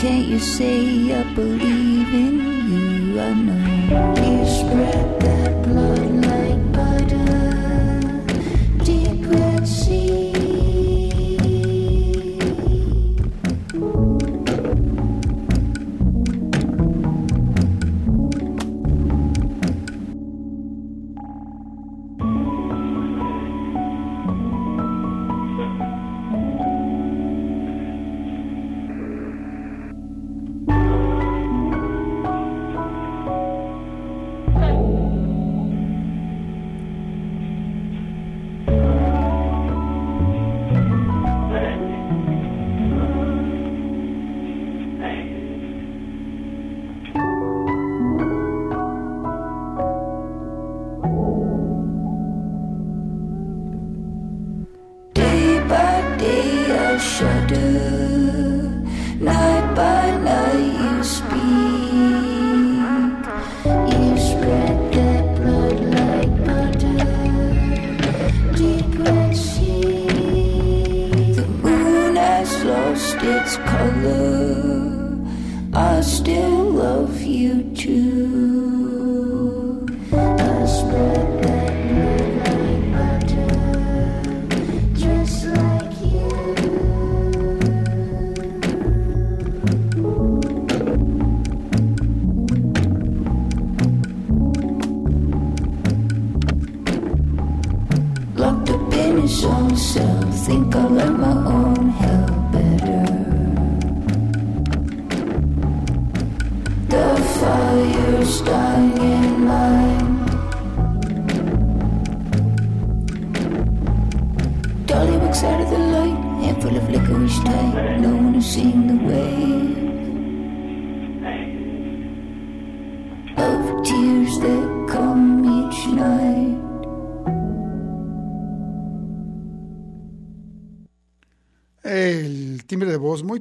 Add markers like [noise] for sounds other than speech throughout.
Can't you say I believe in you? I know you spread that you too.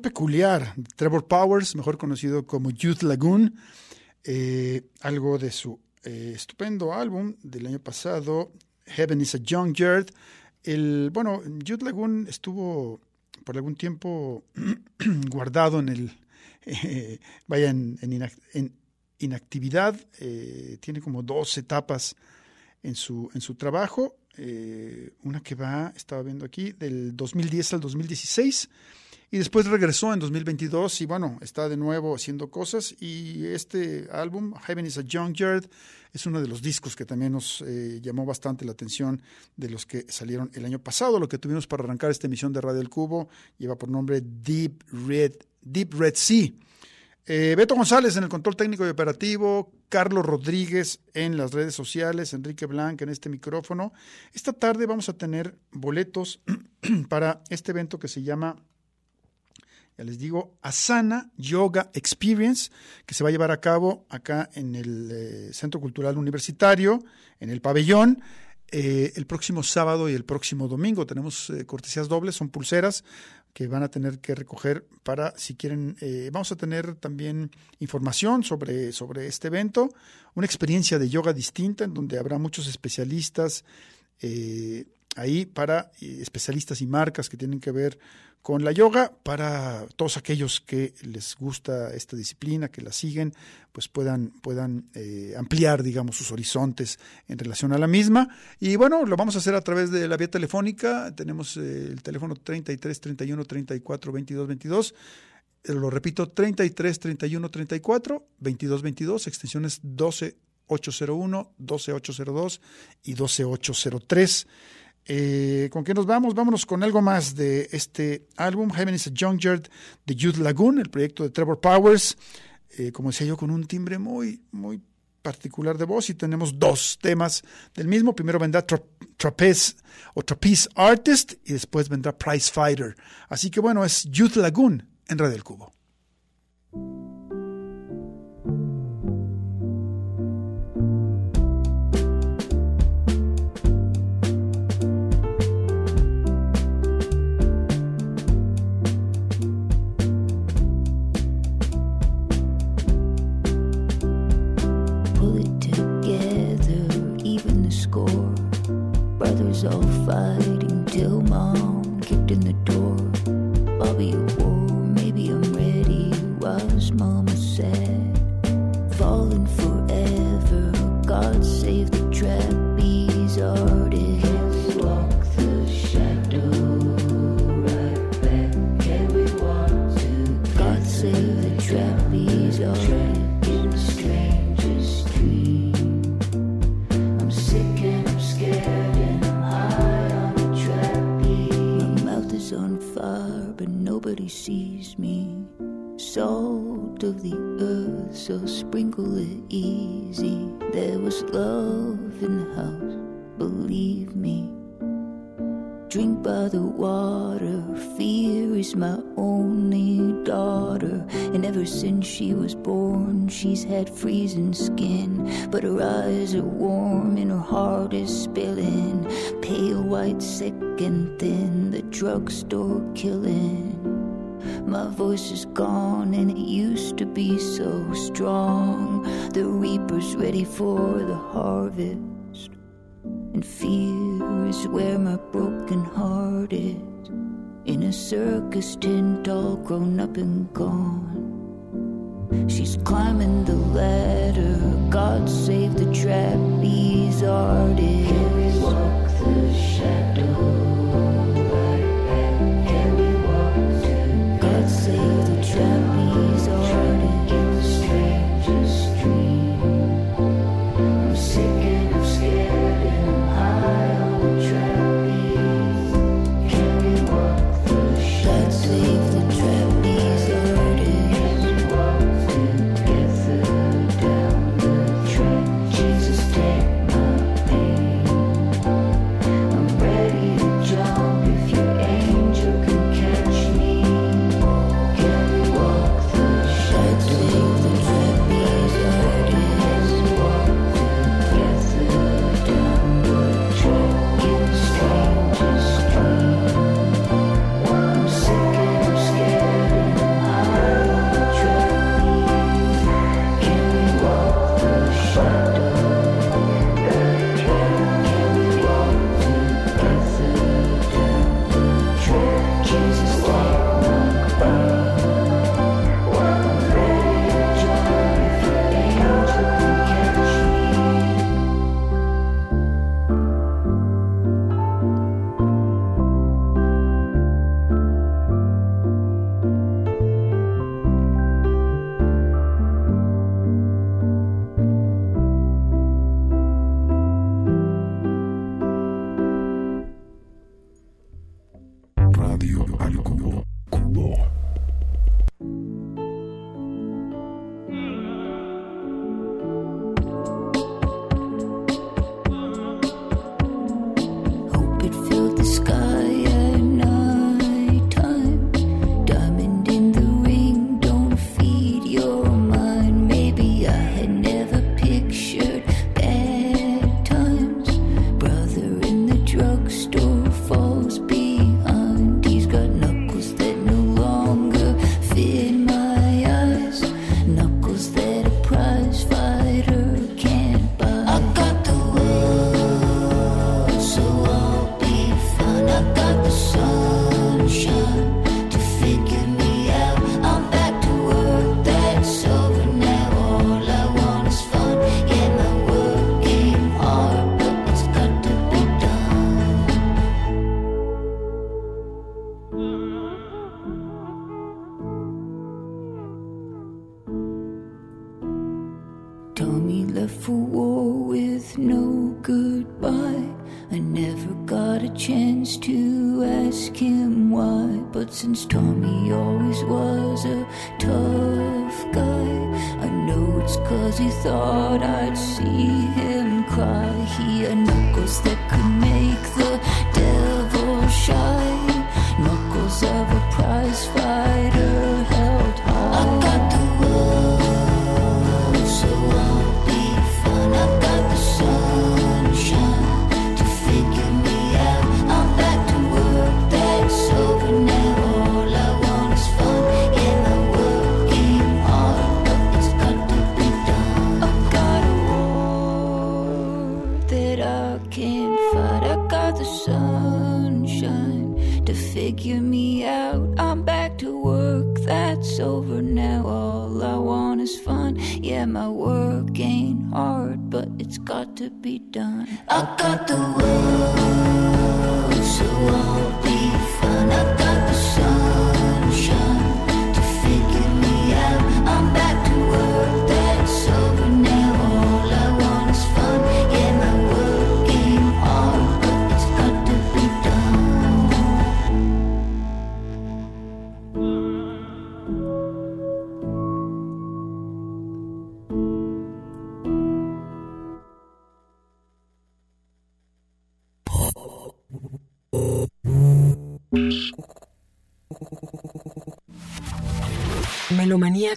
Peculiar, Trevor Powers, mejor conocido como Youth Lagoon, eh, algo de su eh, estupendo álbum del año pasado, Heaven is a Junkyard. El, bueno, Youth Lagoon estuvo por algún tiempo [clears throat] guardado en el, eh, vaya, en, en inac- en inactividad, tiene como dos etapas en su, en su trabajo. una que va, estaba viendo aquí, del 2010 al 2016. Y después regresó en 2022 y bueno, está de nuevo haciendo cosas. Y este álbum, Heaven is a Junkyard, es uno de los discos que también nos eh, llamó bastante la atención de los que salieron el año pasado. Lo que tuvimos para arrancar esta emisión de Radio El Cubo lleva por nombre Deep Red, Deep Red Sea. Eh, Beto González en el control técnico y operativo, Carlos Rodríguez en las redes sociales, Enrique Blanc en este micrófono. Esta tarde vamos a tener boletos [clears throat] para este evento que se llama ya les digo, Asana Yoga Experience, que se va a llevar a cabo acá en el eh, Centro Cultural Universitario, en el pabellón. Eh, el próximo sábado y el próximo domingo tenemos eh, cortesías dobles, son pulseras que van a tener que recoger para, si quieren, eh, vamos a tener también información sobre, sobre este evento, una experiencia de yoga distinta en donde habrá muchos especialistas ahí para especialistas y marcas que tienen que ver con la yoga para todos aquellos que les gusta esta disciplina, que la siguen, pues puedan, puedan eh, ampliar, digamos, sus horizontes en relación a la misma. Y bueno, lo vamos a hacer a través de la vía telefónica. Tenemos eh, el teléfono 33 31 34 22 22. Lo repito, 33 31 34 22 22, extensiones 12 801, 12 802 y 12 803. Eh, ¿Con qué nos vamos? Vámonos con algo más de este álbum, Heaven is a Junkyard de Youth Lagoon, el proyecto de Trevor Powers. Eh, como decía yo, con un timbre muy, muy particular de voz y tenemos dos temas del mismo. Primero vendrá Trapeze o Trapeze Artist y después vendrá Prize Fighter. Así que bueno, es Youth Lagoon en Red del Cubo. All fighting till mom kicked in the door. Nobody sees me. Salt of the earth, so sprinkle it easy. There was love in the house, believe me. Drink by the water, fear is my only daughter. And ever since she was born, she's had freezing skin. But her eyes are warm and her heart is spilling. Pale white, sick and thin, the drugstore killing. My voice is gone and it used to be so strong. The reaper's ready for the harvest. And fear is where my broken heart is. In a circus tent, all grown up and gone. She's climbing the ladder. God save the trapeze artist.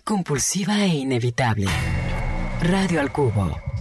Compulsiva e inevitable. Radio al cubo.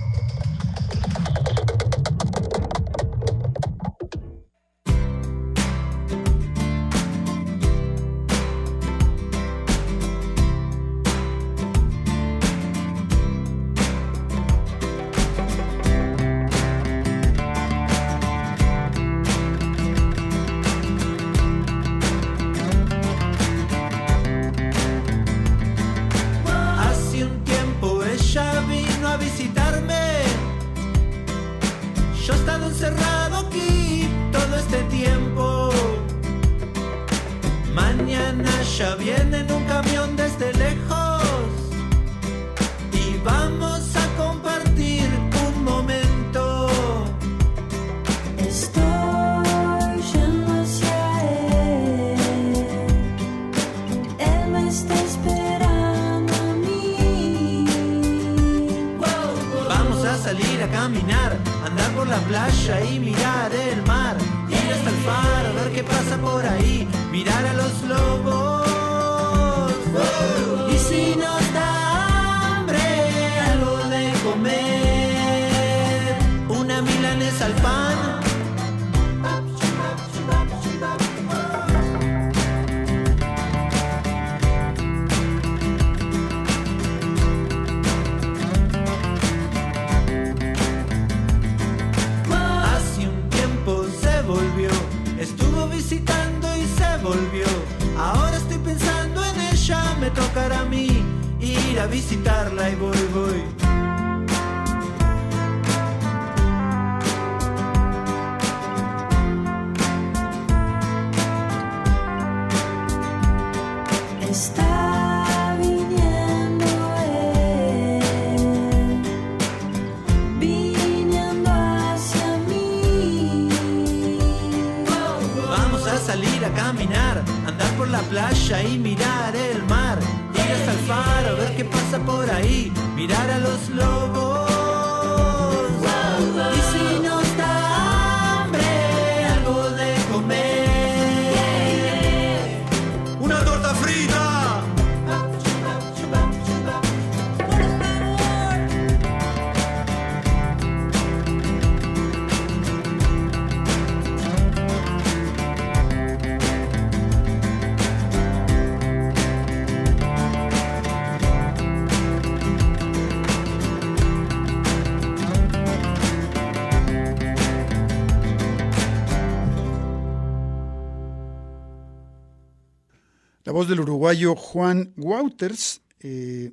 del uruguayo Juan Wouters. Eh,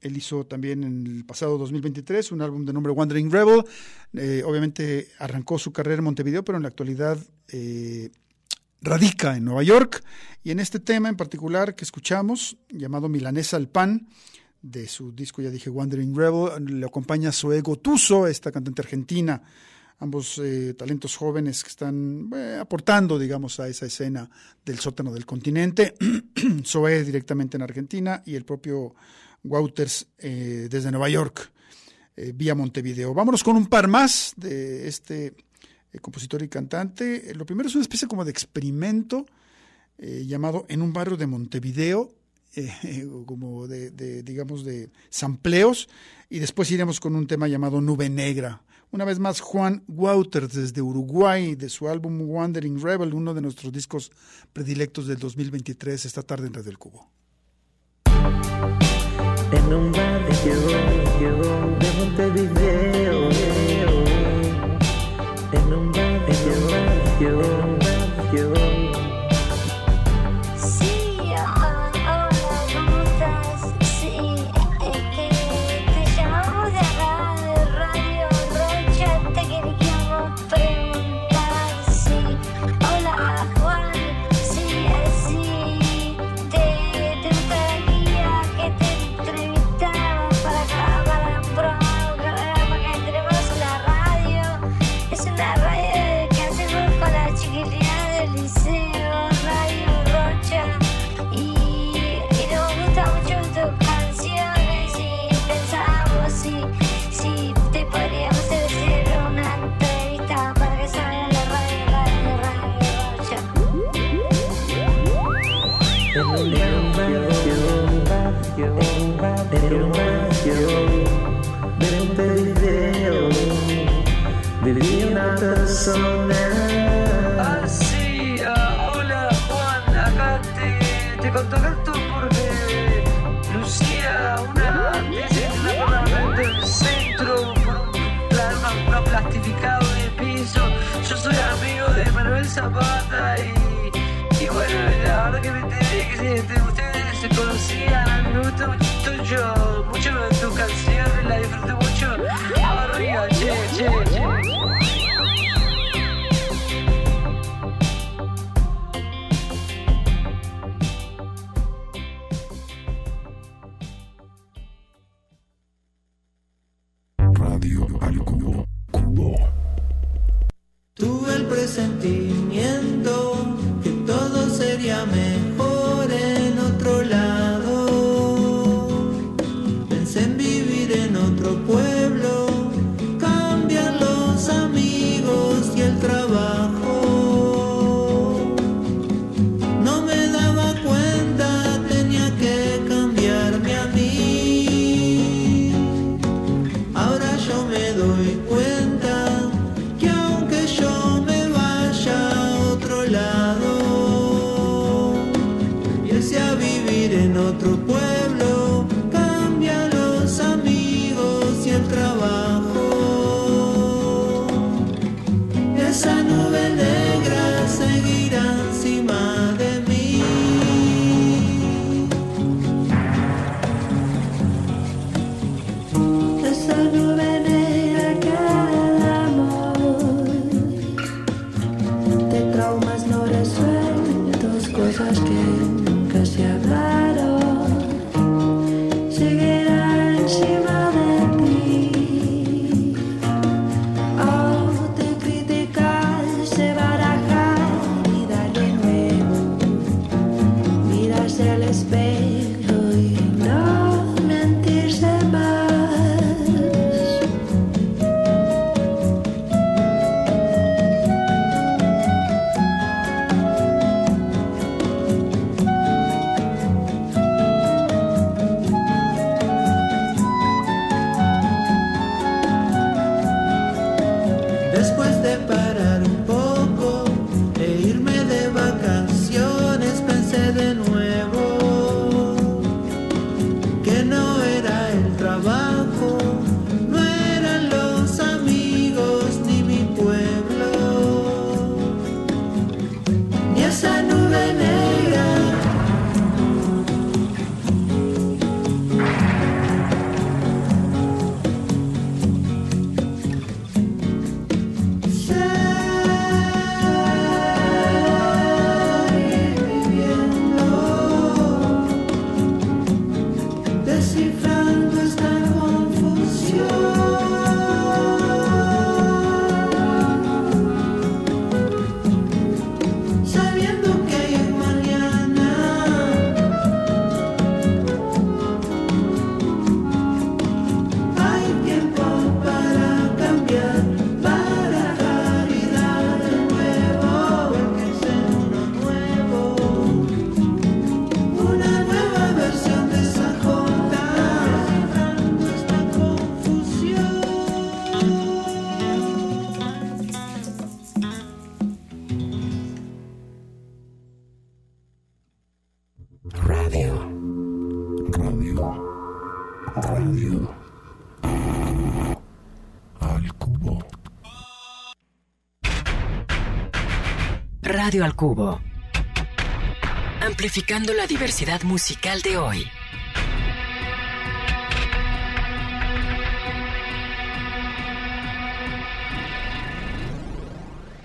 él hizo también en el pasado 2023 un álbum de nombre Wandering Rebel. Eh, obviamente arrancó su carrera en Montevideo, pero en la actualidad eh, radica en Nueva York. Y en este tema en particular que escuchamos, llamado Milanesa al Pan, de su disco, ya dije, Wandering Rebel, le acompaña Zoe Gotuso, esta cantante argentina Ambos eh, talentos jóvenes que están eh, aportando, digamos, a esa escena del sótano del continente. [clears throat] Zoe directamente en Argentina y el propio Wouters eh, desde Nueva York, vía Montevideo. Vámonos con un par más de este compositor y cantante. lo primero es una especie como de experimento llamado En un barrio de Montevideo, eh, [laughs] como de, de, digamos, de sampleos, y después iremos con un tema llamado Nube Negra. Una vez más, Juan Wouters desde Uruguay, de su álbum Wandering Rebel, uno de nuestros discos predilectos del 2023, esta tarde en Red del Cubo. En un barrio de Montevideo, en un barrio, yo mercy Al Cubo. Amplificando la diversidad musical de hoy.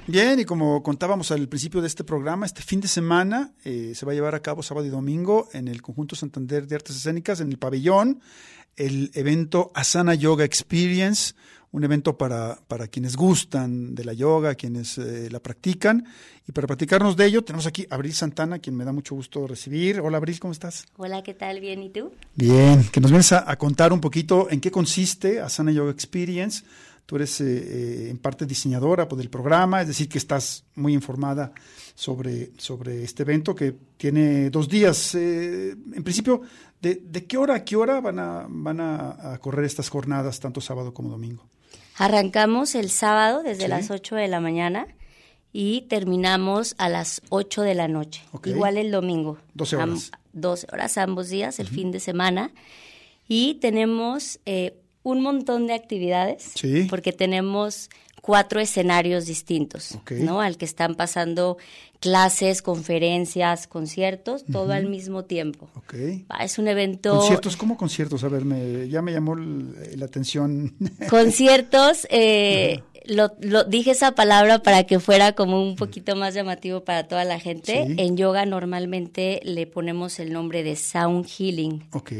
Bien, y como contábamos al principio de este programa, este fin de semana eh, se va a llevar a cabo sábado y domingo en el Conjunto Santander de Artes Escénicas, en el pabellón, el evento Asana Yoga Experience, un evento para, para quienes gustan de la yoga, quienes eh, la practican. Y para platicarnos de ello, tenemos aquí a Abril Santana, quien me da mucho gusto recibir. Hola Abril, ¿cómo estás? Hola, ¿qué tal? Bien, ¿y tú? Bien, que nos vienes a, a contar un poquito en qué consiste Asana Yoga Experience. Tú eres eh, eh, en parte diseñadora pues, del programa, es decir, que estás muy informada sobre, sobre este evento que tiene dos días. Eh, en principio, de, de qué hora a qué hora van, a, van a, a correr estas jornadas, tanto sábado como domingo? Arrancamos el sábado desde Sí. las 8 de la mañana y terminamos a las 8 de la noche. Ok. Igual el domingo. 12 horas. 12 horas ambos días, el fin de semana. Y tenemos eh, un montón de actividades Sí. porque tenemos cuatro escenarios distintos, Ok. ¿no? Al que están pasando clases, conferencias, conciertos, todo al mismo tiempo. Ok. Ah, Es un evento... ¿Conciertos? ¿Cómo conciertos? A ver, me, ya me llamó la atención. [laughs] Conciertos, eh, lo, lo- dije esa palabra para que fuera como un poquito más llamativo para toda la gente. Sí. En yoga normalmente le ponemos el nombre de sound healing, ok.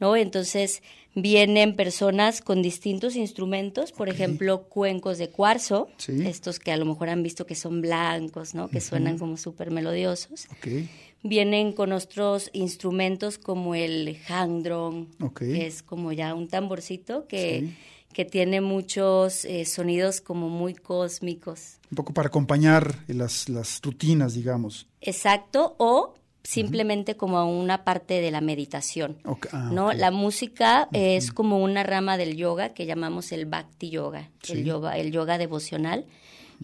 ¿no? Entonces vienen personas con distintos instrumentos, por ejemplo, cuencos de cuarzo, Sí. estos que a lo mejor han visto que son blancos, ¿no? Que suenan como súper melodiosos. Ok. Vienen con otros instrumentos como el hang drum, Ok. que es como ya un tamborcito que, Sí. que tiene muchos eh, sonidos como muy cósmicos. Un poco para acompañar las, las rutinas, digamos. Exacto, o simplemente como una parte de la meditación. Ah, ¿no? La música es como una rama del yoga que llamamos el bhakti yoga, Sí. el yoga, el yoga devocional,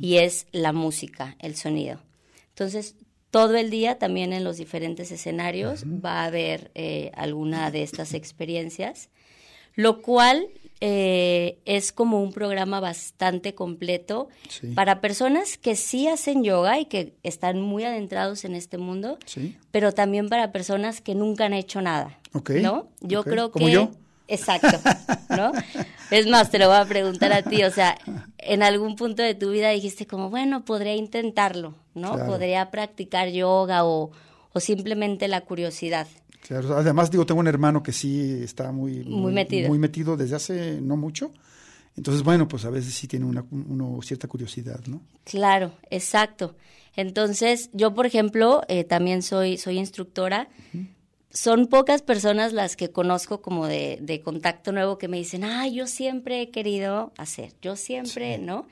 y es la música, el sonido. Entonces, todo el día también en los diferentes escenarios va a haber eh, alguna de estas experiencias, lo cual eh, es como un programa bastante completo Sí. para personas que sí hacen yoga y que están muy adentrados en este mundo, Sí. pero también para personas que nunca han hecho nada. Ok, ¿No? Yo creo ¿Como que. yo? Exacto, ¿no? [laughs] Es más, te lo voy a preguntar a ti, o sea, en algún punto de tu vida dijiste como, bueno, podría intentarlo, ¿no? Claro. Podría practicar yoga o, o simplemente la curiosidad. Claro, además digo, tengo un hermano que sí está muy, Muy metido. muy metido desde hace no mucho. Entonces, bueno, pues a veces sí tiene una, uno cierta curiosidad, ¿no? Claro, exacto. Entonces, yo, por ejemplo, eh, también soy, soy instructora. Son pocas personas las que conozco como de, de contacto nuevo que me dicen, ah, yo siempre he querido hacer, yo siempre, ¿no?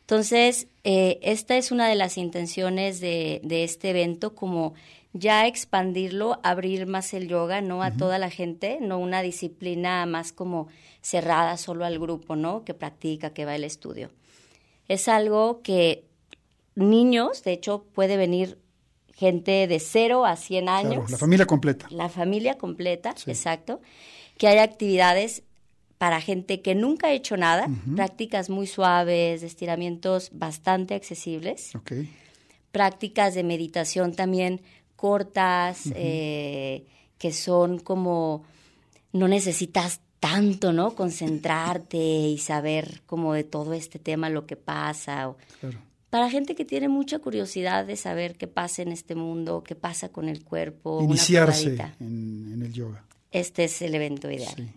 Entonces, eh, esta es una de las intenciones de, de este evento, como ya expandirlo, abrir más el yoga, ¿no? A toda la gente, no una disciplina más como cerrada solo al grupo, ¿no? Que practica, que va al estudio. Es algo que niños, de hecho, puede venir gente de 0 a 100 años. Claro, la familia completa. La familia completa, Sí. exacto. Que hay actividades para gente que nunca ha hecho nada, prácticas muy suaves, estiramientos bastante accesibles, Ok. prácticas de meditación también cortas, eh, que son como, no necesitas tanto, ¿no? Concentrarte y saber como de todo este tema lo que pasa. o- Claro. para gente que tiene mucha curiosidad de saber qué pasa en este mundo, qué pasa con el cuerpo. Iniciarse en, en el yoga. Este es el evento ideal. Sí.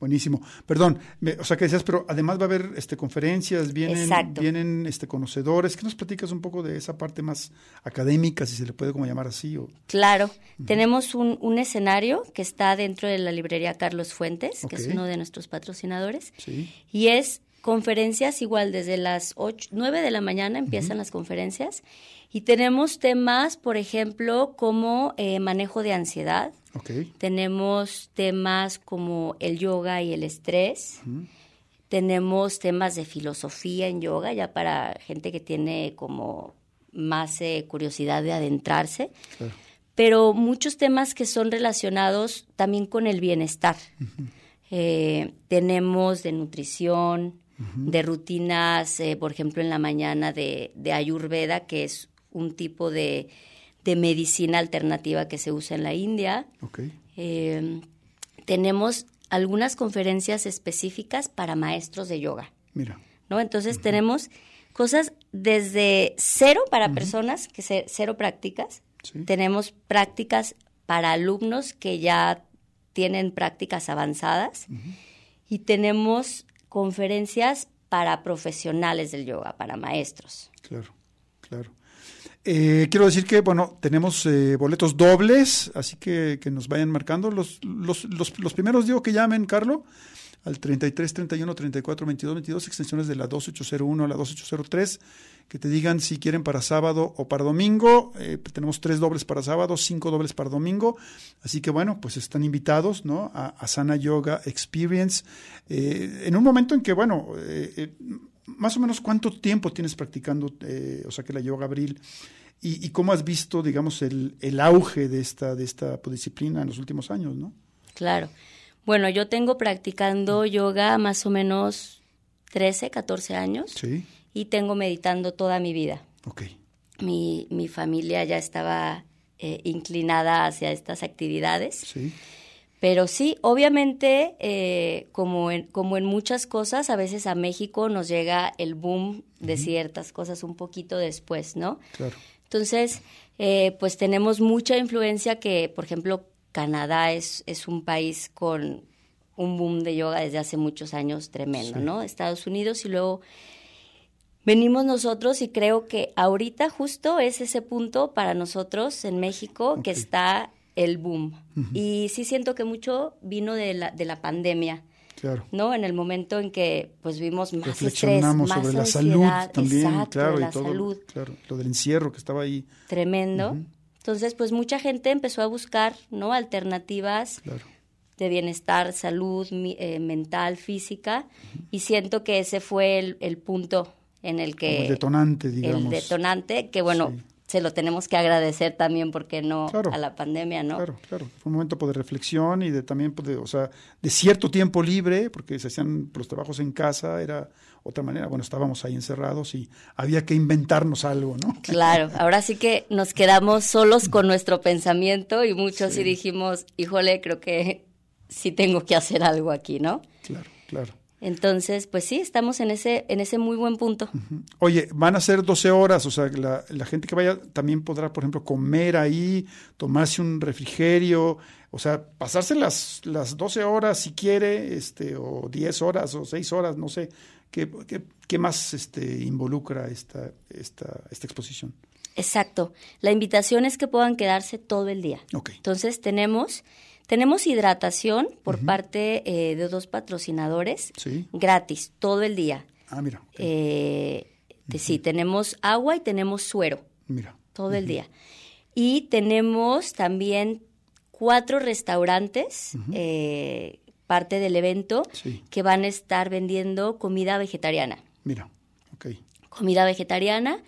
Buenísimo. Perdón, me- o sea que decías, pero además va a haber este, conferencias, vienen, Exacto. vienen este, conocedores. ¿Qué nos platicas un poco de esa parte más académica, si se le puede como llamar así? O, Claro, tenemos un, un escenario que está dentro de la librería Carlos Fuentes, que es uno de nuestros patrocinadores, sí. y es conferencias igual desde las 8, 9 de la mañana empiezan las conferencias y tenemos temas, por ejemplo, como eh, manejo de ansiedad, Tenemos temas como el yoga y el estrés. Tenemos temas de filosofía en yoga, ya para gente que tiene como más eh, curiosidad de adentrarse. Claro. Pero muchos temas que son relacionados también con el bienestar. Eh, tenemos de nutrición, de rutinas, eh, por ejemplo, en la mañana de, de Ayurveda, que es un tipo de, de medicina alternativa que se usa en la India. Ok. Eh, tenemos algunas conferencias específicas para maestros de yoga, Mira. ¿no? Entonces tenemos cosas desde cero para personas, que se, cero prácticas. Sí. Tenemos prácticas para alumnos que ya tienen prácticas avanzadas. Y tenemos conferencias para profesionales del yoga, para maestros. Claro, claro. Eh, quiero decir que, bueno, tenemos eh, boletos dobles, así que que nos vayan marcando. Los, los, los, los primeros digo que llamen, Carlo, al 33 31 34 22 22, extensiones de la 2801 a la 2803, que te digan si quieren para sábado o para domingo. Eh, tenemos tres dobles para sábado, cinco dobles para domingo. Así que, bueno, pues están invitados, ¿no? A, a Sana Yoga Experience. En un momento en que, bueno, más o menos cuánto tiempo tienes practicando, eh, o sea, que la yoga abril, y, y cómo has visto, digamos, el, el auge de esta, de esta disciplina en los últimos años, ¿no? Claro. Bueno, yo tengo practicando yoga más o menos 13, 14 años Sí, y tengo meditando toda mi vida. ok, Mi, mi familia ya estaba eh, inclinada hacia estas actividades. sí, Pero sí, obviamente, eh, como, en, como en muchas cosas, a veces a México nos llega el boom de ciertas cosas un poquito después, ¿no? claro, Entonces, eh, pues tenemos mucha influencia que, por ejemplo, Canadá es, es un país con un boom de yoga desde hace muchos años tremendo, Sí. ¿no? Estados Unidos y luego venimos nosotros y creo que ahorita justo es ese punto para nosotros en México que está el boom. Y sí siento que mucho vino de la, de la pandemia. claro. ¿no? En el momento en que pues vimos más estrés, Reflexionamos más sobre la ansiedad, salud también, exacto, claro, la y todo, salud claro, lo del encierro que estaba ahí, tremendo. Entonces, pues mucha gente empezó a buscar, ¿no? Alternativas claro. de bienestar, salud eh, mental, física, y siento que ese fue el, el punto en el que... El detonante, digamos. El detonante, que bueno, Sí. Se lo tenemos que agradecer también, porque no Claro. a la pandemia, ¿no? Claro, claro. Fue un momento pues, de reflexión y de también, pues, de, o sea, de cierto tiempo libre, porque se hacían los trabajos en casa, era otra manera. Bueno, estábamos ahí encerrados y había que inventarnos algo, ¿no? [laughs] Claro, ahora sí que nos quedamos solos con nuestro pensamiento y muchos sí, dijimos, híjole, creo que sí tengo que hacer algo aquí, ¿no? Claro, claro. Entonces, pues sí, estamos en ese, en ese muy buen punto. Oye, van a ser 12 horas, o sea, la, la gente que vaya también podrá, por ejemplo, comer ahí, tomarse un refrigerio, o sea, pasarse las, las 12 horas si quiere, este, o 10 horas o 6 horas, no sé. ¿Qué, qué, qué más este, involucra esta, esta, esta exposición? Exacto. La invitación es que puedan quedarse todo el día. Entonces, tenemos, tenemos hidratación por parte eh, de dos patrocinadores Sí. gratis todo el día. Ah, mira, ok. Eh, te- Sí, tenemos agua y tenemos suero. mira. todo el día. Y tenemos también cuatro restaurantes, eh, parte del evento, Sí. que van a estar vendiendo comida vegetariana. Mira, ok. Comida vegetariana.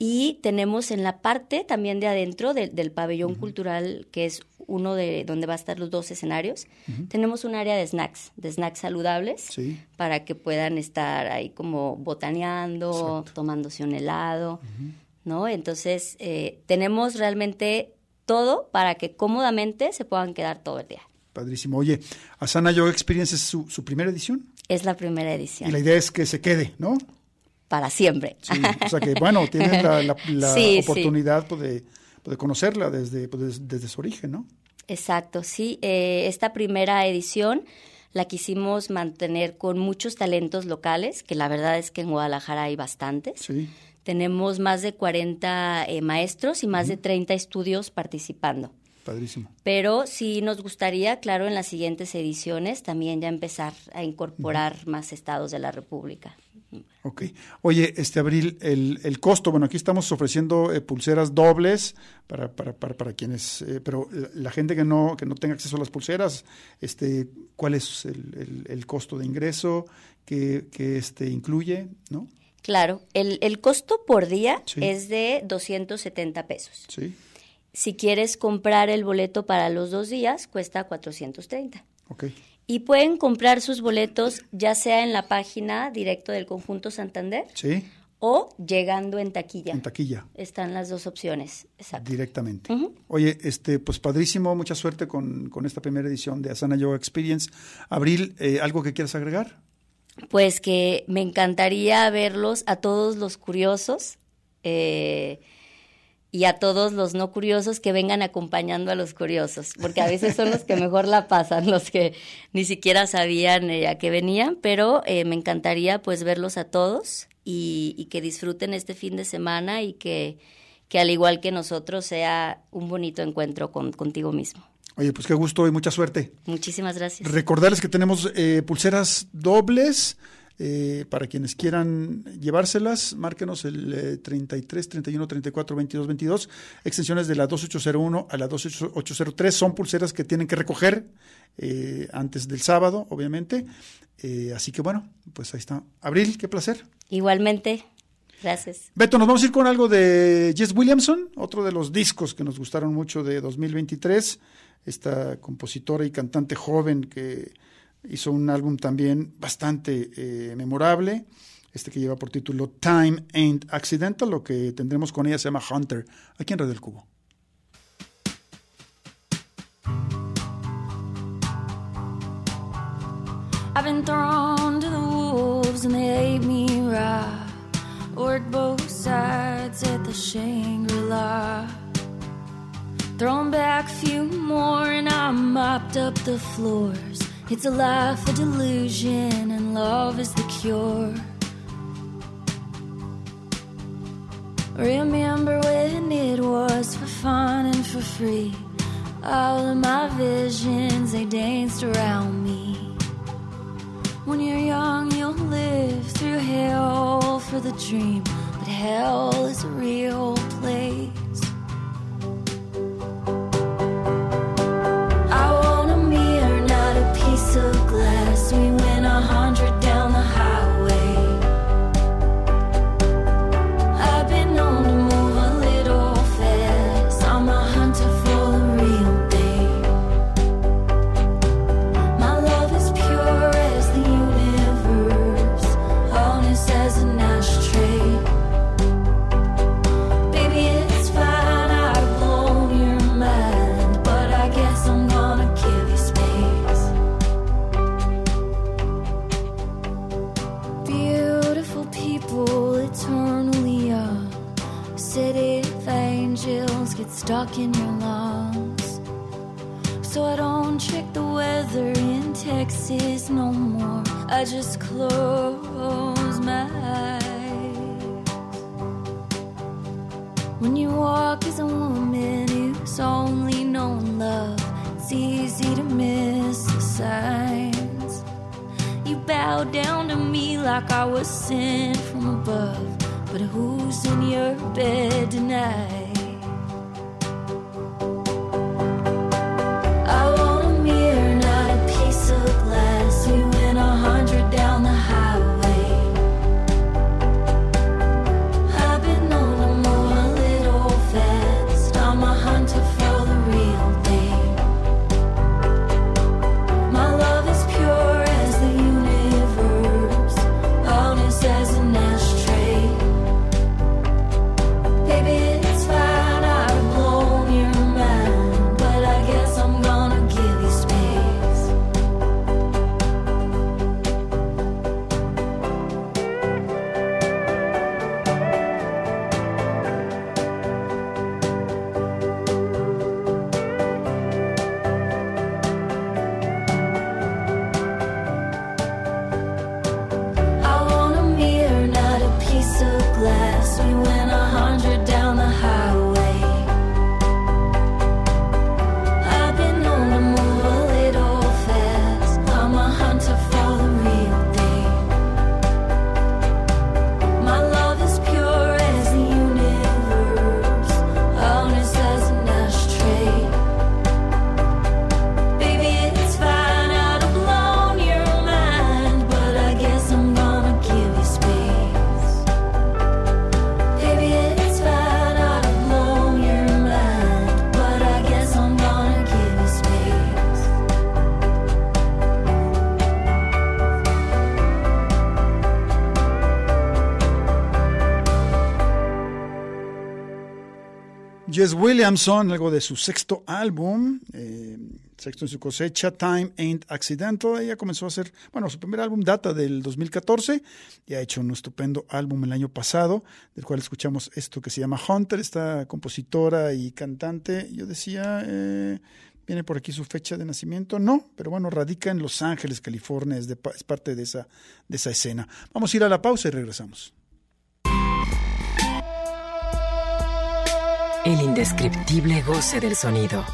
Y tenemos en la parte también de adentro del- del pabellón cultural, que es uno de donde va a estar los dos escenarios, tenemos un área de snacks, de snacks saludables, Sí. para que puedan estar ahí como botaneando, Exacto. tomándose un helado, ¿no? Entonces, eh, tenemos realmente todo para que cómodamente se puedan quedar todo el día. Padrísimo. Oye, Asana Yoga Experience es su, su primera edición Es la primera y edición, la idea es que se quede, ¿no? Para siempre. Sí, o sea que, bueno, tienen la, la- [laughs] la Sí, sí. oportunidad pues, de, pues, de conocerla desde, pues, des- desde su origen, ¿no? Exacto, sí. eh, esta primera edición la quisimos mantener con muchos talentos locales, que la verdad es que en Guadalajara hay bastantes. Sí, Tenemos más de 40 eh, maestros y más de 30 estudios participando. Padrísimo. Pero sí nos gustaría, claro, en las siguientes ediciones también ya empezar a incorporar más estados de la República. Ok. Oye, este Abril, el, el costo, bueno, aquí estamos ofreciendo eh, pulseras dobles para, para, para, para quienes, eh, pero la, la gente que no, que no tenga acceso a las pulseras, este, ¿cuál es el, el- el costo de ingreso que, que este incluye, no? Claro, el, el costo por día Sí. es de 270 pesos. Sí, Si quieres comprar el boleto para los dos días, cuesta 430. ok. Y pueden comprar sus boletos ya sea en la página directo del Conjunto Santander Sí, o llegando en taquilla. En taquilla. Están las dos opciones, exacto. Directamente. Oye, este, pues padrísimo, mucha suerte con, con esta primera edición de Asana Yoga Experience. Abril, eh, ¿algo que quieras agregar? Pues que me encantaría verlos a todos los curiosos eh, y a todos los no curiosos que vengan acompañando a los curiosos, porque a veces son los que mejor la pasan, los que ni siquiera sabían eh, a qué venían, pero eh, me encantaría pues verlos a todos y, y que disfruten este fin de semana y que, que al igual que nosotros sea un bonito encuentro con, contigo mismo. Oye, pues qué gusto y mucha suerte. Muchísimas gracias. Recordarles que tenemos eh, pulseras dobles. Eh, para quienes quieran llevárselas, márquenos el eh, 33 31 34 22 22, extensiones de la 2801 a la 2803. Son pulseras que tienen que recoger eh, antes del sábado, obviamente. Eh, así que bueno, pues ahí está. Abril, qué placer. Igualmente, gracias. Beto, nos vamos a ir con algo de Jess Williamson, otro de los discos que nos gustaron mucho de 2023. Esta compositora y cantante joven que hizo un álbum también bastante eh, memorable, este que lleva por título Time Ain't Accidental, lo que tendremos con ella se llama Hunter, aquí en Red del Cubo. I've been thrown to the wolves and they ate me raw. Worked both sides at the Shangri-La. Thrown back a few more and I mopped up the floors. It's a life of delusion and love is the cure. Remember when it was for fun and for free. All of my visions, they danced around me. When you're young, you'll live through hell for the dream, but hell is a real place. Jess Williamson, algo de su sexto álbum, eh, sexto en su cosecha, Time Ain't Accidental. Ella comenzó a hacer, bueno, su primer álbum data del 2014 y ha hecho un estupendo álbum el año pasado, del cual escuchamos esto que se llama Hunter, esta compositora y cantante. Yo decía, eh, viene por aquí su fecha de nacimiento, no, pero bueno, radica en Los Ángeles, California, es, es parte de esa, de esa escena. Vamos a ir a la pausa y regresamos. El indescriptible goce del sonido.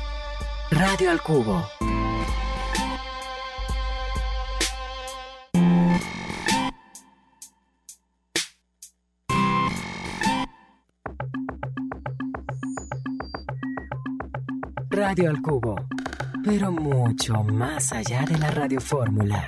Radio al Cubo. Radio al Cubo. Pero mucho más allá de la radiofórmula.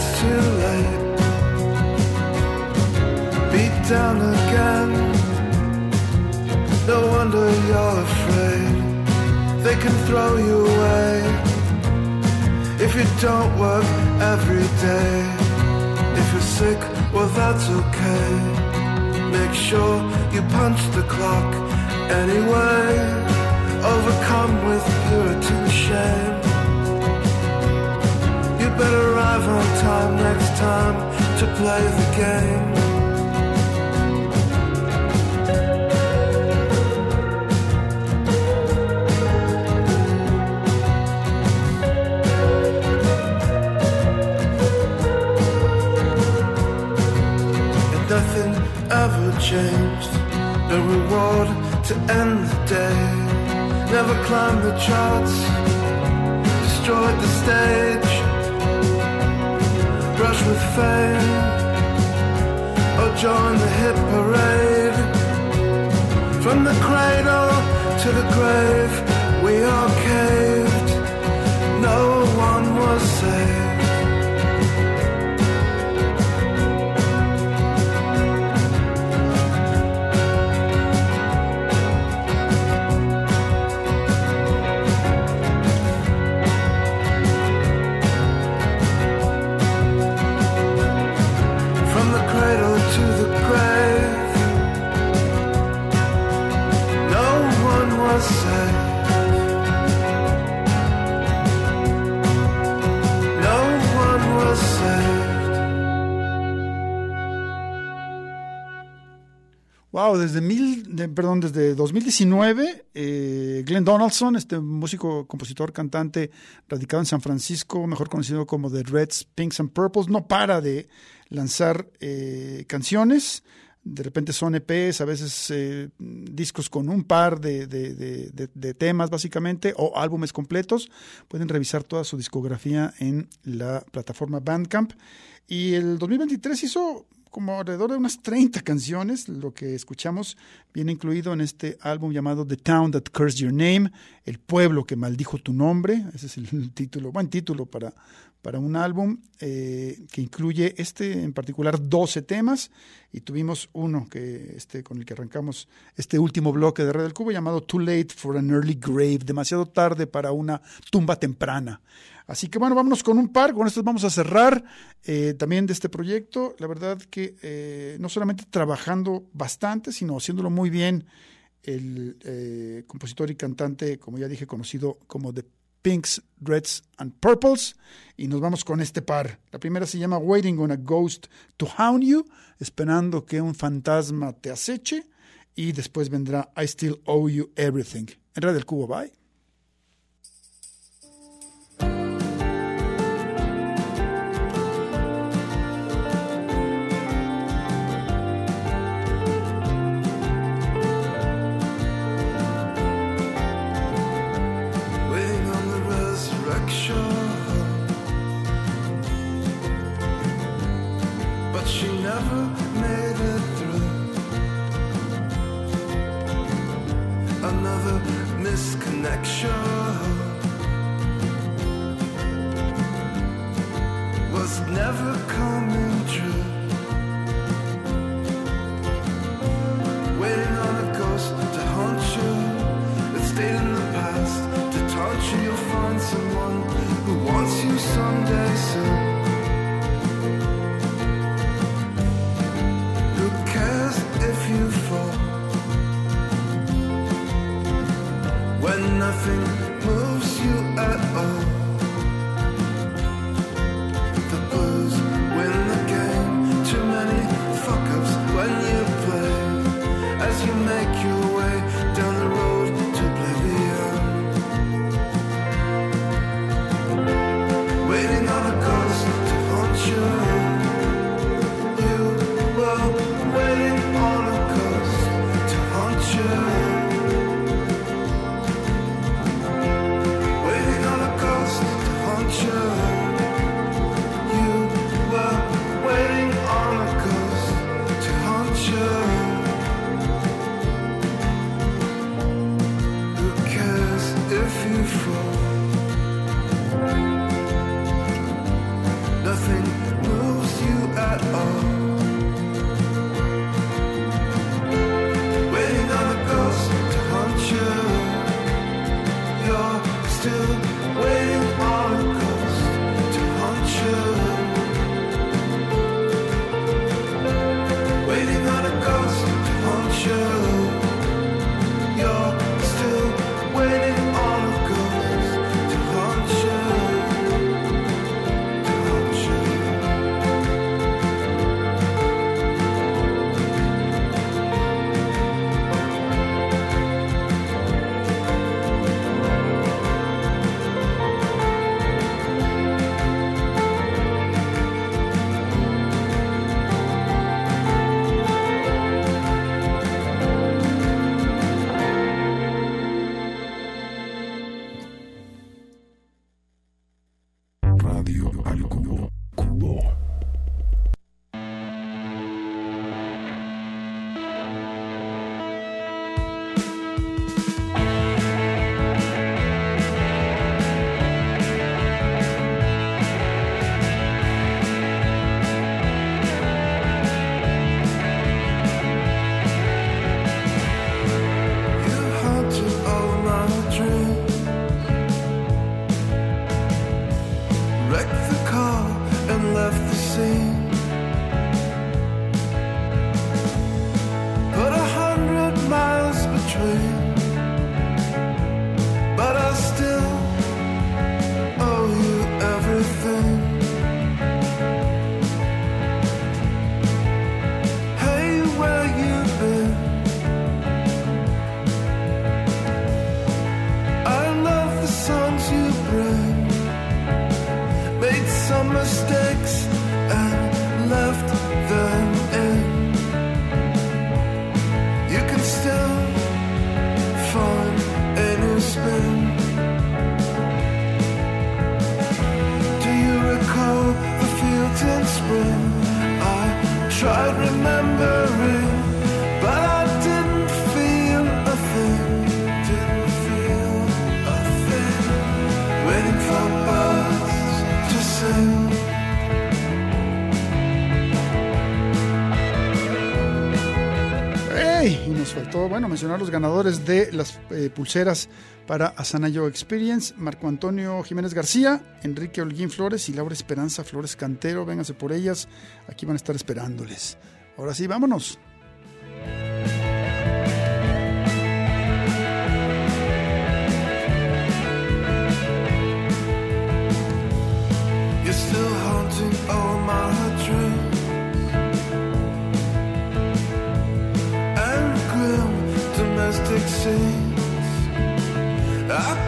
It's too late. Beat down again. No wonder you're afraid. They can throw you away if you don't work every day. If you're sick, well, that's okay. Make sure you punch the clock anyway. Overcome with Puritan shame. Better arrive on time next time to play the game. And nothing ever changed. No reward to end the day. Never climbed the charts, destroyed the stage with fame or join the hit parade. From the cradle to the grave, we all caved. No one was saved. Wow, desde mil, perdón, desde 2019, eh, Glenn Donaldson, este músico, compositor, cantante, radicado en San Francisco, mejor conocido como The Reds, Pinks and Purples, no para de lanzar eh, canciones. De repente son EPs, a veces eh, discos con un par de temas, básicamente, o álbumes completos. Pueden revisar toda su discografía en la plataforma Bandcamp. Y el 2023 hizo como alrededor de unas 30 canciones. Lo que escuchamos viene incluido en este álbum llamado The Town That Cursed Your Name, El pueblo que maldijo tu nombre. Ese es el [laughs] título, buen título para, para un álbum eh, que incluye este en particular 12 temas y tuvimos uno que este con el que arrancamos este último bloque de Red del Cubo llamado Too Late for an Early Grave, demasiado tarde para una tumba temprana. Así que bueno, vámonos con un par, con estos vamos a cerrar eh, también de este proyecto. La verdad que eh, no solamente trabajando bastante, sino haciéndolo muy bien el eh, compositor y cantante, como ya dije, conocido como The Pinks, Reds and Purples. Y nos vamos con este par. La primera se llama Waiting on a Ghost to Hound You, esperando que un fantasma te aceche. Y después vendrá I Still Owe You Everything. En Red del Cubo, bye. connection. Oh. unbearable. Bueno, mencionar los ganadores de las eh, pulseras para Asana Yo Experience, Marco Antonio Jiménez García, Enrique Holguín Flores y Laura Esperanza Flores Cantero. Vénganse por ellas, aquí van a estar esperándoles. Ahora sí, vámonos. faces. I